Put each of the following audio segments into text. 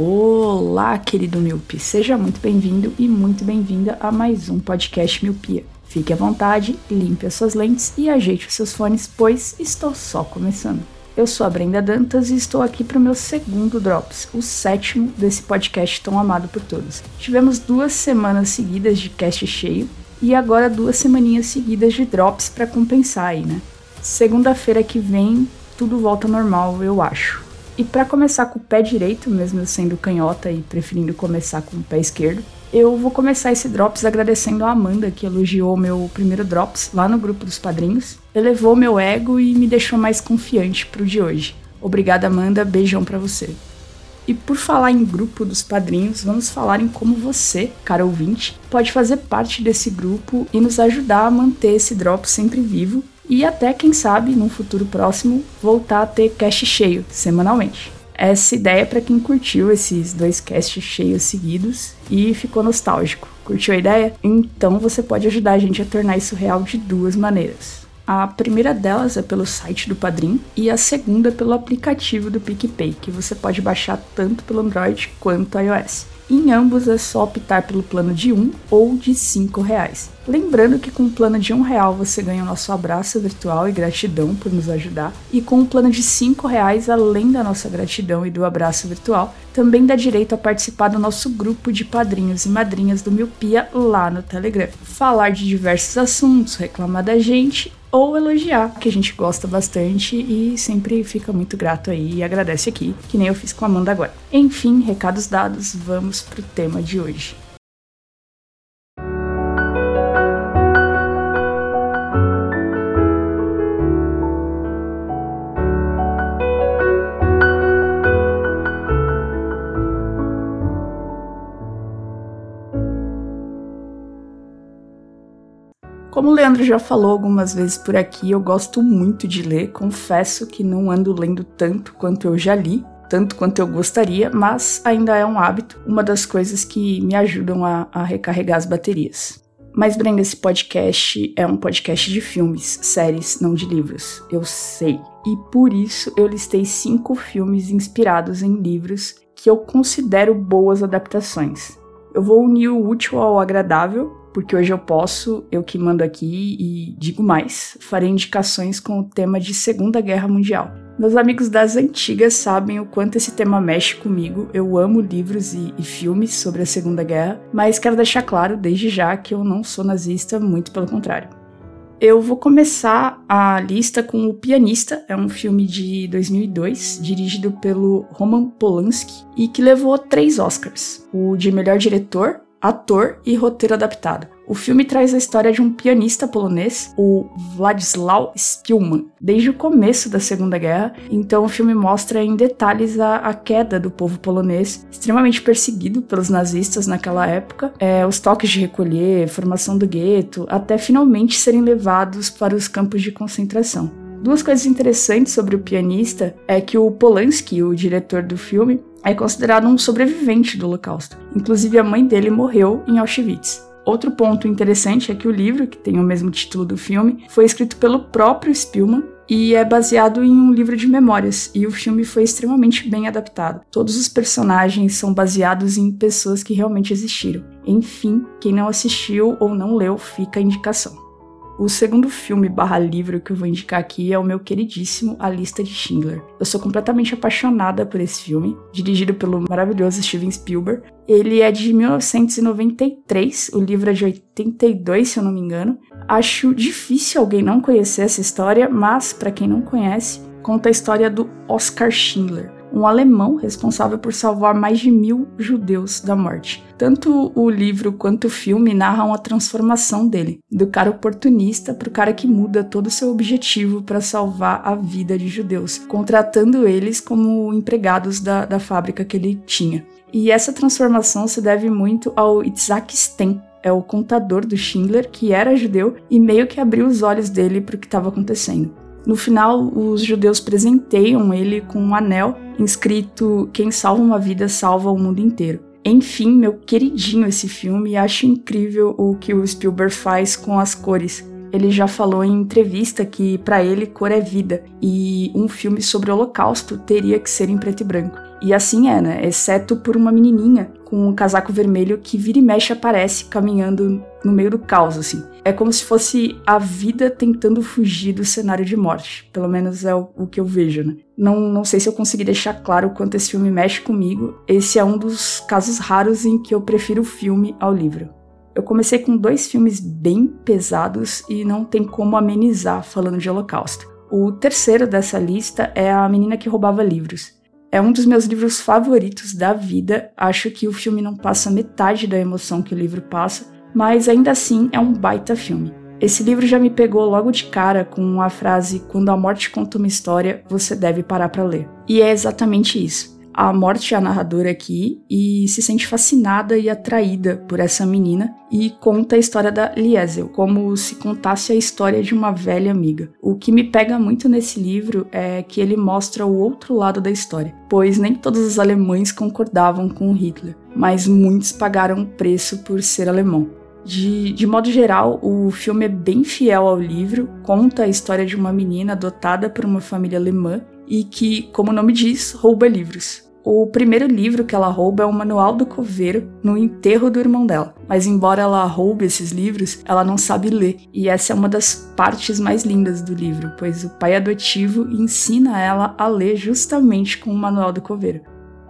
Olá, querido Miope. Seja muito bem-vindo e muito bem-vinda a mais um podcast Miopia. Fique à vontade, limpe as suas lentes e ajeite os seus fones, pois estou só começando. Eu sou a Brenda Dantas e estou aqui para o meu segundo Drops, o sétimo desse podcast tão amado por todos. Tivemos duas semanas seguidas de cast cheio e agora duas semaninhas seguidas de Drops para compensar aí, né? Segunda-feira que vem tudo volta normal, eu acho. E para começar com o pé direito, mesmo sendo canhota e preferindo começar com o pé esquerdo, eu vou começar esse Drops agradecendo a Amanda, que elogiou meu primeiro Drops lá no grupo dos padrinhos, elevou meu ego e me deixou mais confiante pro de hoje. Obrigada, Amanda, beijão para você. E por falar em grupo dos padrinhos, vamos falar em como você, cara ouvinte, pode fazer parte desse grupo e nos ajudar a manter esse Drops sempre vivo e até, quem sabe, num futuro próximo, voltar a ter cast cheio semanalmente. Essa ideia é para quem curtiu esses dois casts cheios seguidos e ficou nostálgico. Curtiu a ideia? Então você pode ajudar a gente a tornar isso real de duas maneiras. A primeira delas é pelo site do Padrim e a segunda pelo aplicativo do PicPay, que você pode baixar tanto pelo Android quanto iOS. Em ambos é só optar pelo plano de 1 ou de 5 reais. Lembrando que com o plano de 1 real você ganha o nosso abraço virtual e gratidão por nos ajudar. E com o plano de 5 reais, além da nossa gratidão e do abraço virtual, também dá direito a participar do nosso grupo de padrinhos e madrinhas do Miopia lá no Telegram. Falar de diversos assuntos, reclamar da gente ou elogiar, que a gente gosta bastante e sempre fica muito grato aí e agradece aqui, que nem eu fiz com a Amanda agora. Enfim, recados dados, vamos pro tema de hoje. Como o Leandro já falou algumas vezes por aqui, eu gosto muito de ler. Confesso que não ando lendo tanto quanto eu já li, tanto quanto eu gostaria, mas ainda é um hábito, uma das coisas que me ajudam a, a recarregar as baterias. Mas, Brenda, esse podcast é um podcast de filmes, séries, não de livros. Eu sei. E por isso eu listei cinco filmes inspirados em livros que eu considero boas adaptações. Eu vou unir o útil ao agradável, porque hoje eu posso, eu que mando aqui e digo mais, farei indicações com o tema de Segunda Guerra Mundial. Meus amigos das antigas sabem o quanto esse tema mexe comigo. Eu amo livros e, e, filmes sobre a Segunda Guerra, mas quero deixar claro desde já que eu não sou nazista, muito pelo contrário. Eu vou começar a lista com O Pianista, é um filme de 2002, dirigido pelo Roman Polanski e que levou três Oscars: o de melhor diretor, ator e roteiro adaptado. O filme traz a história de um pianista polonês, o Władysław Spielman, desde o começo da Segunda Guerra. Então o filme mostra em detalhes a, a queda do povo polonês, extremamente perseguido pelos nazistas naquela época, é, os toques de recolher, formação do gueto, até finalmente serem levados para os campos de concentração. Duas coisas interessantes sobre o pianista é que o Polanski, o diretor do filme, é considerado um sobrevivente do Holocausto. Inclusive, a mãe dele morreu em Auschwitz. Outro ponto interessante é que o livro, que tem o mesmo título do filme, foi escrito pelo próprio Spielman e é baseado em um livro de memórias, e o filme foi extremamente bem adaptado. Todos os personagens são baseados em pessoas que realmente existiram. Enfim, quem não assistiu ou não leu, fica a indicação. O segundo filme barra livro que eu vou indicar aqui é o meu queridíssimo A Lista de Schindler. Eu sou completamente apaixonada por esse filme, dirigido pelo maravilhoso Steven Spielberg. Ele é de 1993, o livro é de 82, se eu não me engano. Acho difícil alguém não conhecer essa história, mas para quem não conhece, conta a história do Oscar Schindler, um alemão responsável por salvar mais de mil judeus da morte. Tanto o livro quanto o filme narram a transformação dele, do cara oportunista para o cara que muda todo o seu objetivo para salvar a vida de judeus, contratando eles como empregados da, da fábrica que ele tinha. E essa transformação se deve muito ao Isaac Sten, é o contador do Schindler, que era judeu e meio que abriu os olhos dele para o que estava acontecendo. No final, os judeus presenteiam ele com um anel inscrito: Quem salva uma vida salva o mundo inteiro. Enfim, meu queridinho esse filme, acho incrível o que o Spielberg faz com as cores. Ele já falou em entrevista que para ele cor é vida e um filme sobre o Holocausto teria que ser em preto e branco. E assim é, né? Exceto por uma menininha com um casaco vermelho que vira e mexe aparece caminhando no meio do caos, assim. É como se fosse a vida tentando fugir do cenário de morte. Pelo menos é o, o que eu vejo, né? Não, não sei se eu consegui deixar claro o quanto esse filme mexe comigo. Esse é um dos casos raros em que eu prefiro o filme ao livro. Eu comecei com dois filmes bem pesados e não tem como amenizar falando de Holocausto. O terceiro dessa lista é A Menina que Roubava Livros. É um dos meus livros favoritos da vida. Acho que o filme não passa metade da emoção que o livro passa, mas ainda assim é um baita filme. Esse livro já me pegou logo de cara com a frase: Quando a morte conta uma história, você deve parar para ler. E é exatamente isso a morte é a narradora aqui e se sente fascinada e atraída por essa menina e conta a história da Liesel, como se contasse a história de uma velha amiga. O que me pega muito nesse livro é que ele mostra o outro lado da história, pois nem todos os alemães concordavam com Hitler, mas muitos pagaram preço por ser alemão. De, de modo geral, o filme é bem fiel ao livro, conta a história de uma menina adotada por uma família alemã e que, como o nome diz, rouba livros. O primeiro livro que ela rouba é o Manual do Coveiro no enterro do irmão dela. Mas embora ela roube esses livros, ela não sabe ler. E essa é uma das partes mais lindas do livro, pois o pai adotivo ensina ela a ler justamente com o Manual do Coveiro.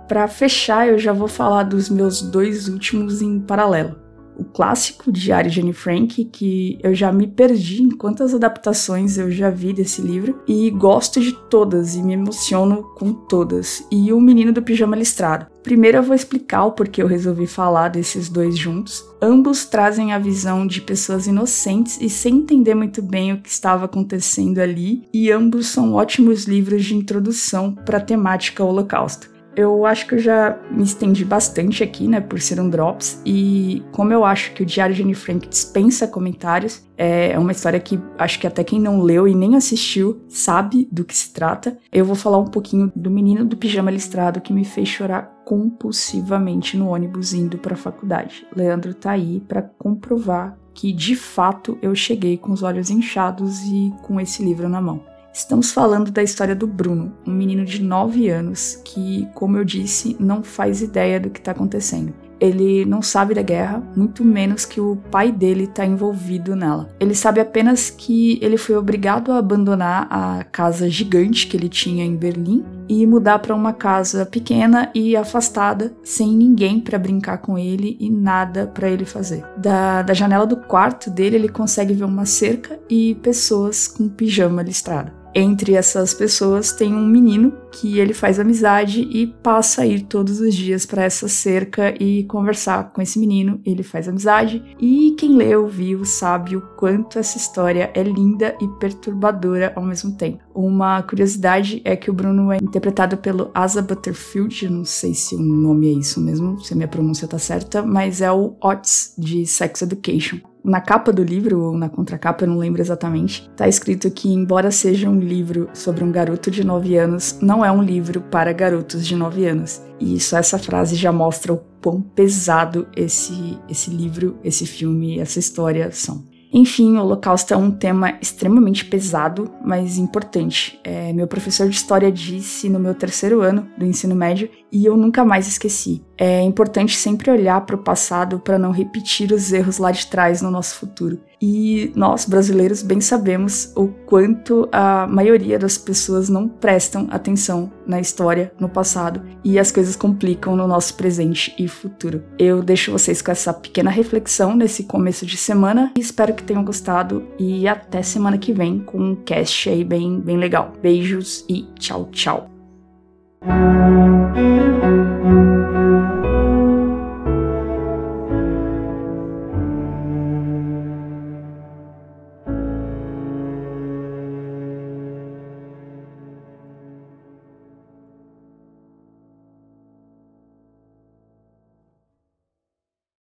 Para fechar, eu já vou falar dos meus dois últimos em paralelo o clássico Diário de Anne Frank, que eu já me perdi em quantas adaptações eu já vi desse livro, e gosto de todas e me emociono com todas. E O Menino do Pijama Listrado. Primeiro eu vou explicar o porquê eu resolvi falar desses dois juntos. Ambos trazem a visão de pessoas inocentes e sem entender muito bem o que estava acontecendo ali, e ambos são ótimos livros de introdução para a temática Holocausto eu acho que eu já me estendi bastante aqui, né, por ser um Drops, e como eu acho que o Diário de Anne Frank dispensa comentários, é uma história que acho que até quem não leu e nem assistiu sabe do que se trata. Eu vou falar um pouquinho do menino do pijama listrado que me fez chorar compulsivamente no ônibus indo para a faculdade. Leandro tá aí para comprovar que de fato eu cheguei com os olhos inchados e com esse livro na mão. Estamos falando da história do Bruno, um menino de 9 anos que, como eu disse, não faz ideia do que está acontecendo. Ele não sabe da guerra, muito menos que o pai dele está envolvido nela. Ele sabe apenas que ele foi obrigado a abandonar a casa gigante que ele tinha em Berlim e mudar para uma casa pequena e afastada, sem ninguém para brincar com ele e nada para ele fazer. Da, da janela do quarto dele, ele consegue ver uma cerca e pessoas com pijama listrado. Entre essas pessoas tem um menino que ele faz amizade e passa a ir todos os dias para essa cerca e conversar com esse menino. Ele faz amizade e quem leu, viu, sabe o quanto essa história é linda e perturbadora ao mesmo tempo. Uma curiosidade é que o Bruno é interpretado pelo Asa Butterfield, não sei se o nome é isso mesmo, se a minha pronúncia tá certa, mas é o Otis de Sex Education na capa do livro, ou na contracapa, eu não lembro exatamente, tá escrito que, embora seja um livro sobre um garoto de 9 anos, não é um livro para garotos de 9 anos. E só essa frase já mostra o quão pesado esse, esse livro, esse filme, essa história são. Enfim, o Holocausto é um tema extremamente pesado, mas importante. É, meu professor de história disse no meu terceiro ano do ensino médio e eu nunca mais esqueci. É importante sempre olhar para o passado para não repetir os erros lá de trás no nosso futuro. E nós, brasileiros, bem sabemos o quanto a maioria das pessoas não prestam atenção na história, no passado, e as coisas complicam no nosso presente e futuro. Eu deixo vocês com essa pequena reflexão nesse começo de semana e espero que tenham gostado. E até semana que vem com um cast aí bem, bem legal. Beijos e tchau, tchau.